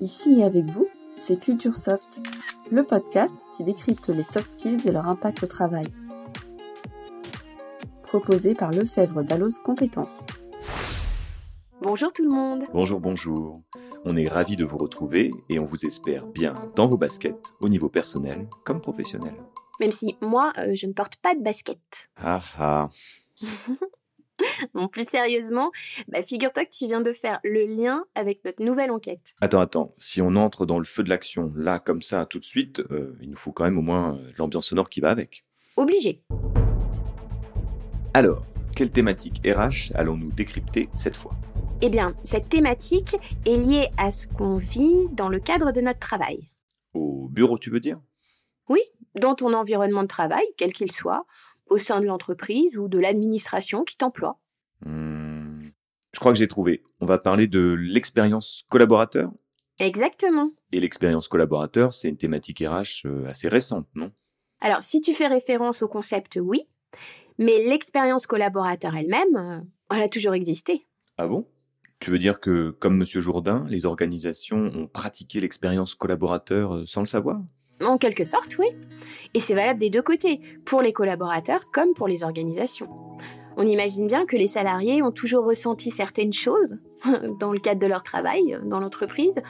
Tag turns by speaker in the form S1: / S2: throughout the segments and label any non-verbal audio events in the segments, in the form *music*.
S1: Ici et avec vous, c'est Culture Soft, le podcast qui décrypte les soft skills et leur impact au travail. Proposé par Lefebvre Dalloz Compétences.
S2: Bonjour tout le monde.
S3: Bonjour, bonjour. On est ravis de vous retrouver et on vous espère bien dans vos baskets, au niveau personnel comme professionnel.
S2: Même si moi, euh, je ne porte pas de basket.
S3: Ah ah. *laughs* *laughs*
S2: Bon, plus sérieusement, bah, figure-toi que tu viens de faire le lien avec notre nouvelle enquête.
S3: Attends, attends. Si on entre dans le feu de l'action, là, comme ça, tout de suite, euh, il nous faut quand même au moins euh, l'ambiance sonore qui va avec.
S2: Obligé.
S3: Alors, quelle thématique RH allons-nous décrypter cette fois?
S2: Eh bien, cette thématique est liée à ce qu'on vit dans le cadre de notre travail.
S3: Au bureau, tu veux dire?
S2: Oui, dans ton environnement de travail, quel qu'il soit, au sein de l'entreprise ou de l'administration qui t'emploie.
S3: Je crois que j'ai trouvé. On va parler de l'expérience collaborateur.
S2: Exactement.
S3: Et l'expérience collaborateur, c'est une thématique RH euh, assez récente, non?
S2: Alors, si tu fais référence au concept, oui, mais l'expérience collaborateur elle-même, euh, elle a toujours existé.
S3: Ah bon? Tu veux dire que, comme Monsieur Jourdain, les organisations ont pratiqué l'expérience collaborateur euh, sans le savoir?
S2: En quelque sorte, oui. Et c'est valable des deux côtés, pour les collaborateurs comme pour les organisations. On imagine bien que les salariés ont toujours ressenti certaines choses *laughs* dans le cadre de leur travail dans l'entreprise.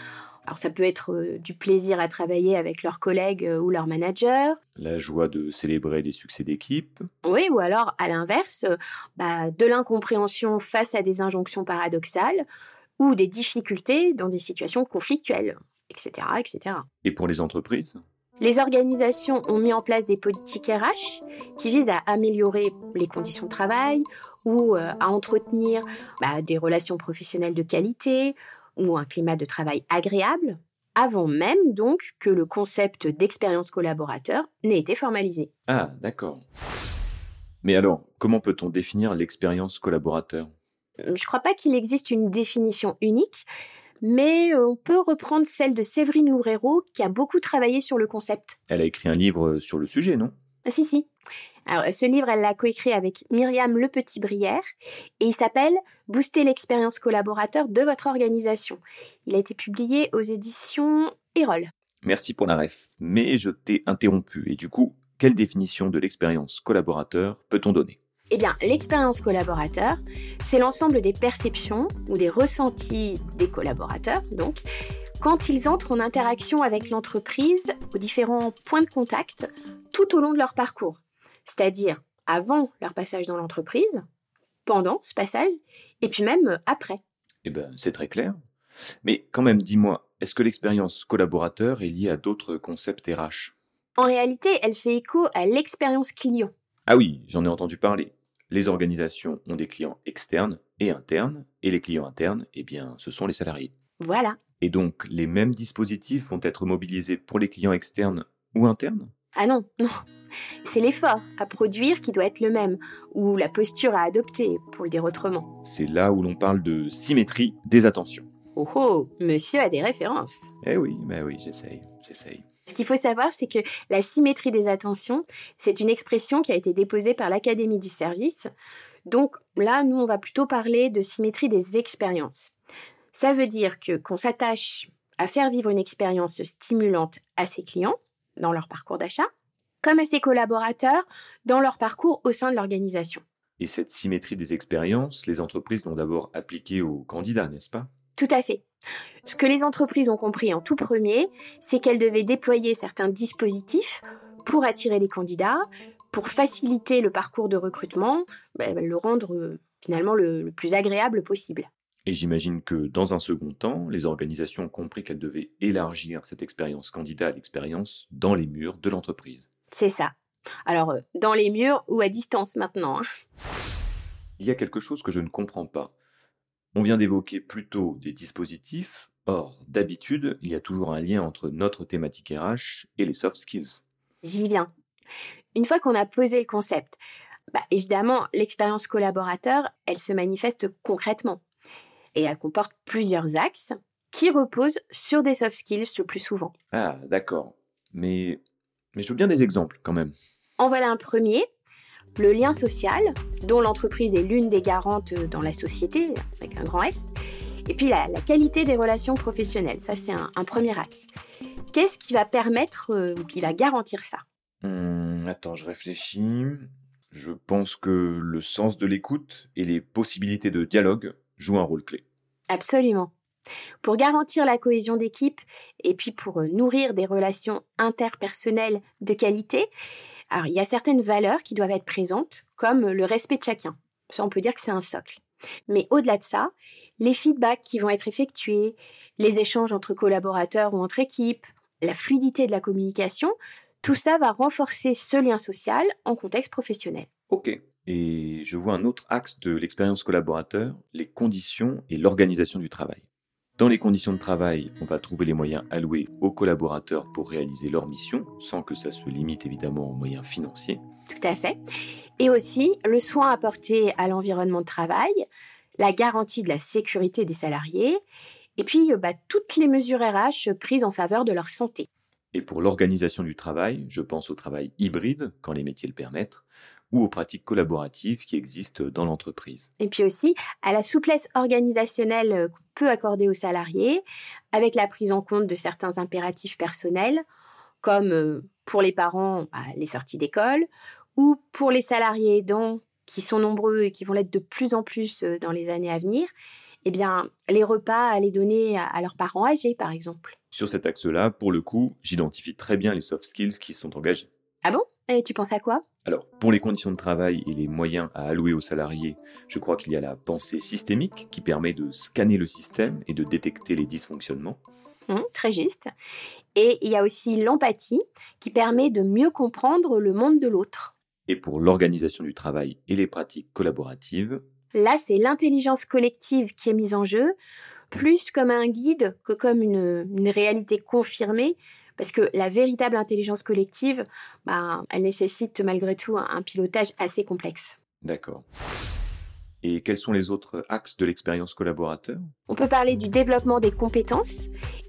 S2: Alors ça peut être euh, du plaisir à travailler avec leurs collègues euh, ou leurs managers,
S3: La joie de célébrer des succès d'équipe
S2: oui, ou alors à l'inverse, euh, bah, de l'incompréhension face à des injonctions paradoxales ou des difficultés dans des situations conflictuelles, etc., etc.
S3: Et pour les entreprises?
S2: Les organisations ont mis en place des politiques RH qui visent à améliorer les conditions de travail ou euh, à entretenir bah, des relations professionnelles de qualité ou un climat de travail agréable, avant même donc que le concept d'expérience collaborateur n'ait été formalisé.
S3: Ah, d'accord. Mais alors, comment peut-on définir l'expérience collaborateur?
S2: Je ne crois pas qu'il existe une définition unique, mais on peut reprendre celle de Séverine Loureiro qui a beaucoup travaillé sur le concept.
S3: Elle a écrit un livre sur le sujet, non?
S2: Ah si, si. Alors, ce livre, elle l'a coécrit avec Myriam Le Petit-Brière et il s'appelle Booster l'expérience collaborateur de votre organisation. Il a été publié aux éditions Erol.
S3: Merci pour la ref. Mais je t'ai interrompu, et du coup, quelle définition de l'expérience collaborateur peut-on donner?
S2: Eh bien, l'expérience collaborateur, c'est l'ensemble des perceptions ou des ressentis des collaborateurs, donc, quand ils entrent en interaction avec l'entreprise aux différents points de contact tout au long de leur parcours. C'est-à-dire avant leur passage dans l'entreprise, pendant ce passage, et puis même euh, après.
S3: Eh ben, c'est très clair. Mais quand même, dis-moi, est-ce que l'expérience collaborateur est liée à d'autres concepts RH
S2: En réalité, elle fait écho à l'expérience client.
S3: Ah oui, j'en ai entendu parler. Les organisations ont des clients externes et internes, et les clients internes, eh bien, ce sont les salariés.
S2: Voilà.
S3: Et donc, les mêmes dispositifs vont être mobilisés pour les clients externes ou internes?
S2: Ah non, *laughs* non. C'est l'effort à produire qui doit être le même, ou la posture à adopter, pour le dire autrement.
S3: C'est là où l'on parle de symétrie des attentions.
S2: Oh oh, monsieur a des références.
S3: Eh oui, mais oui, j'essaye, j'essaye.
S2: Ce qu'il faut savoir, c'est que la symétrie des attentions, c'est une expression qui a été déposée par l'Académie du service. Donc là, nous, on va plutôt parler de symétrie des expériences. Ça veut dire que qu'on s'attache à faire vivre une expérience stimulante à ses clients dans leur parcours d'achat, comme à ses collaborateurs dans leur parcours au sein de l'organisation.
S3: Et cette symétrie des expériences, les entreprises l'ont d'abord appliquée aux candidats, n'est-ce pas?
S2: Tout à fait. Ce que les entreprises ont compris en tout premier, c'est qu'elles devaient déployer certains dispositifs pour attirer les candidats, pour faciliter le parcours de recrutement, ben, le rendre euh, finalement le, le plus agréable possible.
S3: Et j'imagine que dans un second temps, les organisations ont compris qu'elles devaient élargir cette expérience candidat à l'expérience dans les murs de l'entreprise.
S2: C'est ça. Alors, euh, dans les murs ou à distance maintenant. hein.
S3: Il y a quelque chose que je ne comprends pas. On vient d'évoquer plutôt des dispositifs, or d'habitude, il y a toujours un lien entre notre thématique RH et les soft skills.
S2: J'y viens. Une fois qu'on a posé le concept, bah, évidemment, l'expérience collaborateur, elle se manifeste concrètement. Et elle comporte plusieurs axes qui reposent sur des soft skills le plus souvent.
S3: Ah, d'accord. Mais, mais je veux bien des exemples quand même.
S2: En voilà un premier, le lien social, dont l'entreprise est l'une des garantes dans la société, avec un grand S, et puis la, qualité des relations professionnelles. Ça, c'est un, premier axe. Qu'est-ce qui va permettre euh, ou qui va garantir ça?
S3: Hum, Attends, je réfléchis. Je pense que le sens de l'écoute et les possibilités de dialogue jouent un rôle clé.
S2: Absolument. Pour garantir la cohésion d'équipe et puis pour euh, nourrir des relations interpersonnelles de qualité, alors il y a certaines valeurs qui doivent être présentes, comme le respect de chacun. Ça, on peut dire que c'est un socle. Mais au-delà de ça, les feedbacks qui vont être effectués, les échanges entre collaborateurs ou entre équipes, la fluidité de la communication, tout ça va renforcer ce lien social en contexte professionnel.
S3: Ok. Et je vois un autre axe de l'expérience collaborateur, les conditions et l'organisation du travail. Dans les conditions de travail, on va trouver les moyens alloués aux collaborateurs pour réaliser leur mission, sans que ça se limite évidemment aux moyens financiers.
S2: Tout à fait. Et aussi le soin apporté à l'environnement de travail, la garantie de la sécurité des salariés, et puis bah, toutes les mesures RH prises en faveur de leur santé.
S3: Et pour l'organisation du travail, je pense au travail hybride, quand les métiers le permettent, ou aux pratiques collaboratives qui existent dans l'entreprise.
S2: Et puis aussi à la souplesse organisationnelle euh, peut accorder aux salariés, avec la prise en compte de certains impératifs personnels, comme euh, pour les parents, bah, les sorties d'école, ou pour les salariés aidants, qui sont nombreux et qui vont l'être de plus en plus euh, dans les années à venir, eh bien, les repas à les donner à leurs parents âgés, par exemple.
S3: Sur cet axe-là, pour le coup, j'identifie très bien les soft skills qui sont engagés.
S2: Ah bon? Et tu penses à quoi?
S3: Alors, pour les conditions de travail et les moyens à allouer aux salariés, je crois qu'il y a la pensée systémique qui permet de scanner le système et de détecter les dysfonctionnements.
S2: Mmh, très juste. Et il y a aussi l'empathie qui permet de mieux comprendre le monde de l'autre.
S3: Et pour l'organisation du travail et les pratiques collaboratives
S2: Là, c'est l'intelligence collective qui est mise en jeu, plus comme un guide que comme une, une réalité confirmée parce que la véritable intelligence collective, bah, elle nécessite malgré tout un, pilotage assez complexe.
S3: D'accord. Et quels sont les autres axes de l'expérience collaborateur?
S2: On peut parler du développement des compétences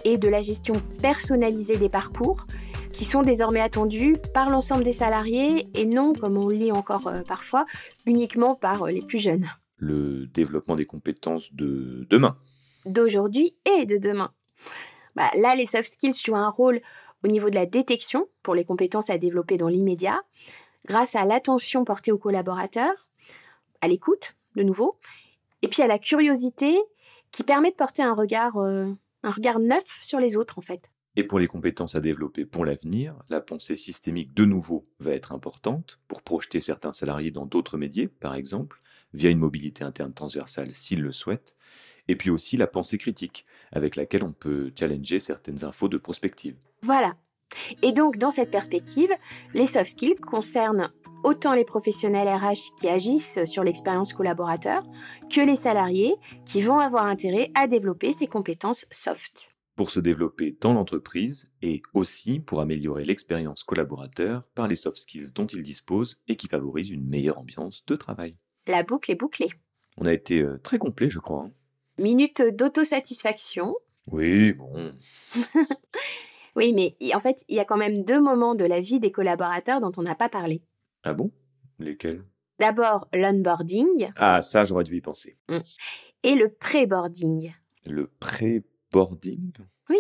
S2: et de la gestion personnalisée des parcours qui sont désormais attendus par l'ensemble des salariés et non, comme on le lit encore euh, parfois, uniquement par euh, les plus jeunes.
S3: Le développement des compétences de demain.
S2: D'aujourd'hui et de demain. Bah, là, les soft skills jouent un rôle au niveau de la détection pour les compétences à développer dans l'immédiat, grâce à l'attention portée aux collaborateurs, à l'écoute, de nouveau, et puis à la curiosité qui permet de porter un regard, euh, un regard neuf sur les autres, en fait.
S3: Et pour les compétences à développer pour l'avenir, la pensée systémique de nouveau va être importante pour projeter certains salariés dans d'autres métiers, par exemple, via une mobilité interne transversale s'ils le souhaitent, et puis aussi la pensée critique, avec laquelle on peut challenger certaines infos de prospective.
S2: Voilà. Et donc, dans cette perspective, les soft skills concernent autant les professionnels RH qui agissent sur l'expérience collaborateur que les salariés qui vont avoir intérêt à développer ces compétences soft.
S3: Pour se développer dans l'entreprise et aussi pour améliorer l'expérience collaborateur par les soft skills dont ils disposent et qui favorisent une meilleure ambiance de travail.
S2: La boucle est bouclée.
S3: On a été euh, très complet, je crois. Hein.
S2: Minute d'autosatisfaction.
S3: Oui, bon. *laughs*
S2: oui, mais en fait, il y a quand même deux moments de la vie des collaborateurs dont on n'a pas parlé.
S3: Ah bon? Lesquels?
S2: D'abord, l'onboarding.
S3: Ah, ça, j'aurais dû y penser. Mmh.
S2: Et le pré-boarding.
S3: Le pré-boarding?
S2: Oui.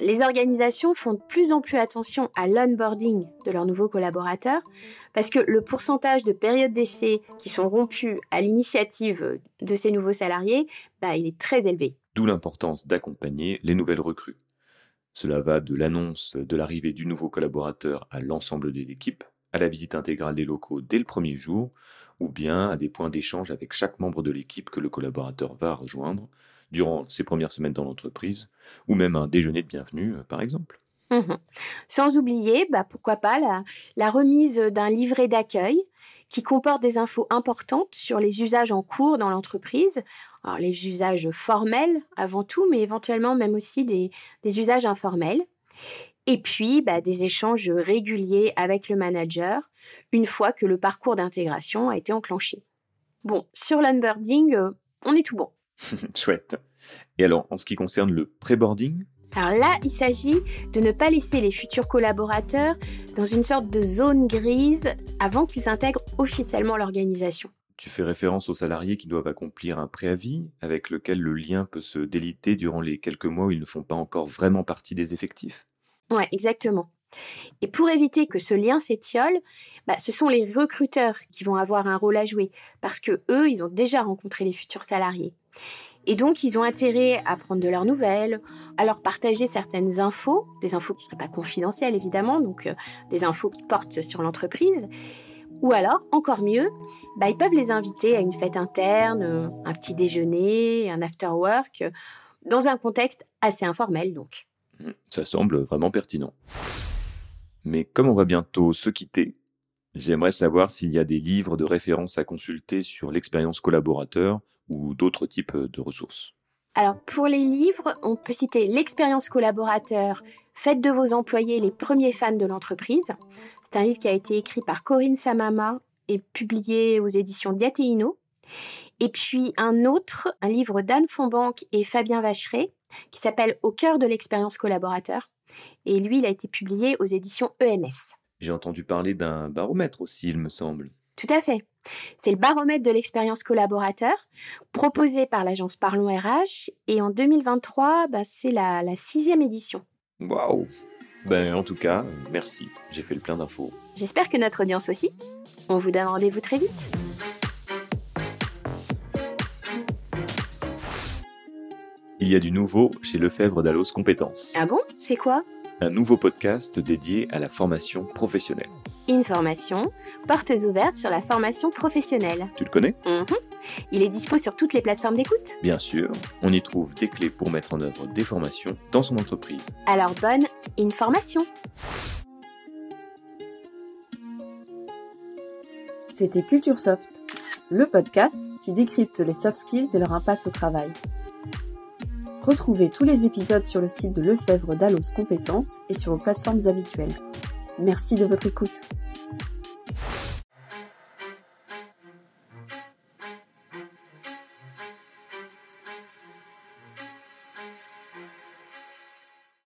S2: Les organisations font de plus en plus attention à l'onboarding de leurs nouveaux collaborateurs parce que le pourcentage de périodes d'essai qui sont rompues à l'initiative de ces nouveaux salariés, bah, il est très élevé.
S3: D'où l'importance d'accompagner les nouvelles recrues. Cela va de l'annonce de l'arrivée du nouveau collaborateur à l'ensemble de l'équipe, à la visite intégrale des locaux dès le premier jour, ou bien à des points d'échange avec chaque membre de l'équipe que le collaborateur va rejoindre, durant ses premières semaines dans l'entreprise, ou même un déjeuner de bienvenue, euh, par exemple.
S2: Mmh Sans oublier, bah, pourquoi pas, la, remise d'un livret d'accueil qui comporte des infos importantes sur les usages en cours dans l'entreprise. Les usages formels avant tout, mais éventuellement même aussi des, usages informels. Et puis, bah, des échanges réguliers avec le manager une fois que le parcours d'intégration a été enclenché. Bon, sur l'onboarding, euh, on est tout bon. *laughs*
S3: Chouette. Et alors, en ce qui concerne le pré-boarding?
S2: Alors là, il s'agit de ne pas laisser les futurs collaborateurs dans une sorte de zone grise avant qu'ils intègrent officiellement l'organisation.
S3: Tu fais référence aux salariés qui doivent accomplir un préavis avec lequel le lien peut se déliter durant les quelques mois où ils ne font pas encore vraiment partie des effectifs?
S2: Ouais, exactement. Et pour éviter que ce lien s'étiole, bah, ce sont les recruteurs qui vont avoir un rôle à jouer parce que eux, ils ont déjà rencontré les futurs salariés. Et donc, ils ont intérêt à prendre de leurs nouvelles, à leur partager certaines infos, des infos qui ne seraient pas confidentielles évidemment, donc euh, des infos qui portent sur l'entreprise. Ou alors, encore mieux, bah, ils peuvent les inviter à une fête interne, euh, un petit déjeuner, un after work, euh, dans un contexte assez informel donc.
S3: Mmh, ça semble vraiment pertinent. Mais comme on va bientôt se quitter, j'aimerais savoir s'il y a des livres de référence à consulter sur l'expérience collaborateur ou d'autres types de ressources.
S2: Alors pour les livres, on peut citer l'expérience collaborateur, faites de vos employés les premiers fans de l'entreprise. C'est un livre qui a été écrit par Corinne Samama et publié aux éditions Diateino. Et puis un autre, un livre d'Anne Fonbanque et Fabien Vacheret, qui s'appelle Au cœur de l'expérience collaborateur. Et lui, il a été publié aux éditions EMS.
S3: J'ai entendu parler d'un baromètre aussi, il me semble.
S2: Tout à fait. C'est le baromètre de l'expérience collaborateur proposé par l'agence Parlons RH et en 2023, bah, c'est la, la sixième édition.
S3: Waouh Ben en tout cas, merci, j'ai fait le plein d'infos.
S2: J'espère que notre audience aussi. On vous donne rendez-vous très vite.
S3: Il y a du nouveau chez Lefebvre d'Allos Compétences.
S2: Ah bon? C'est quoi?
S3: Un nouveau podcast dédié à la formation professionnelle.
S2: Information, portes ouvertes sur la formation professionnelle.
S3: Tu le connais?
S2: Mhm. Il est dispo sur toutes les plateformes d'écoute.
S3: Bien sûr, on y trouve des clés pour mettre en œuvre des formations dans son entreprise.
S2: Alors bonne information
S1: C'était Culture Soft, le podcast qui décrypte les soft skills et leur impact au travail. Retrouvez tous les épisodes sur le site de Lefebvre d'Allos Compétences et sur vos plateformes habituelles. Merci de votre écoute.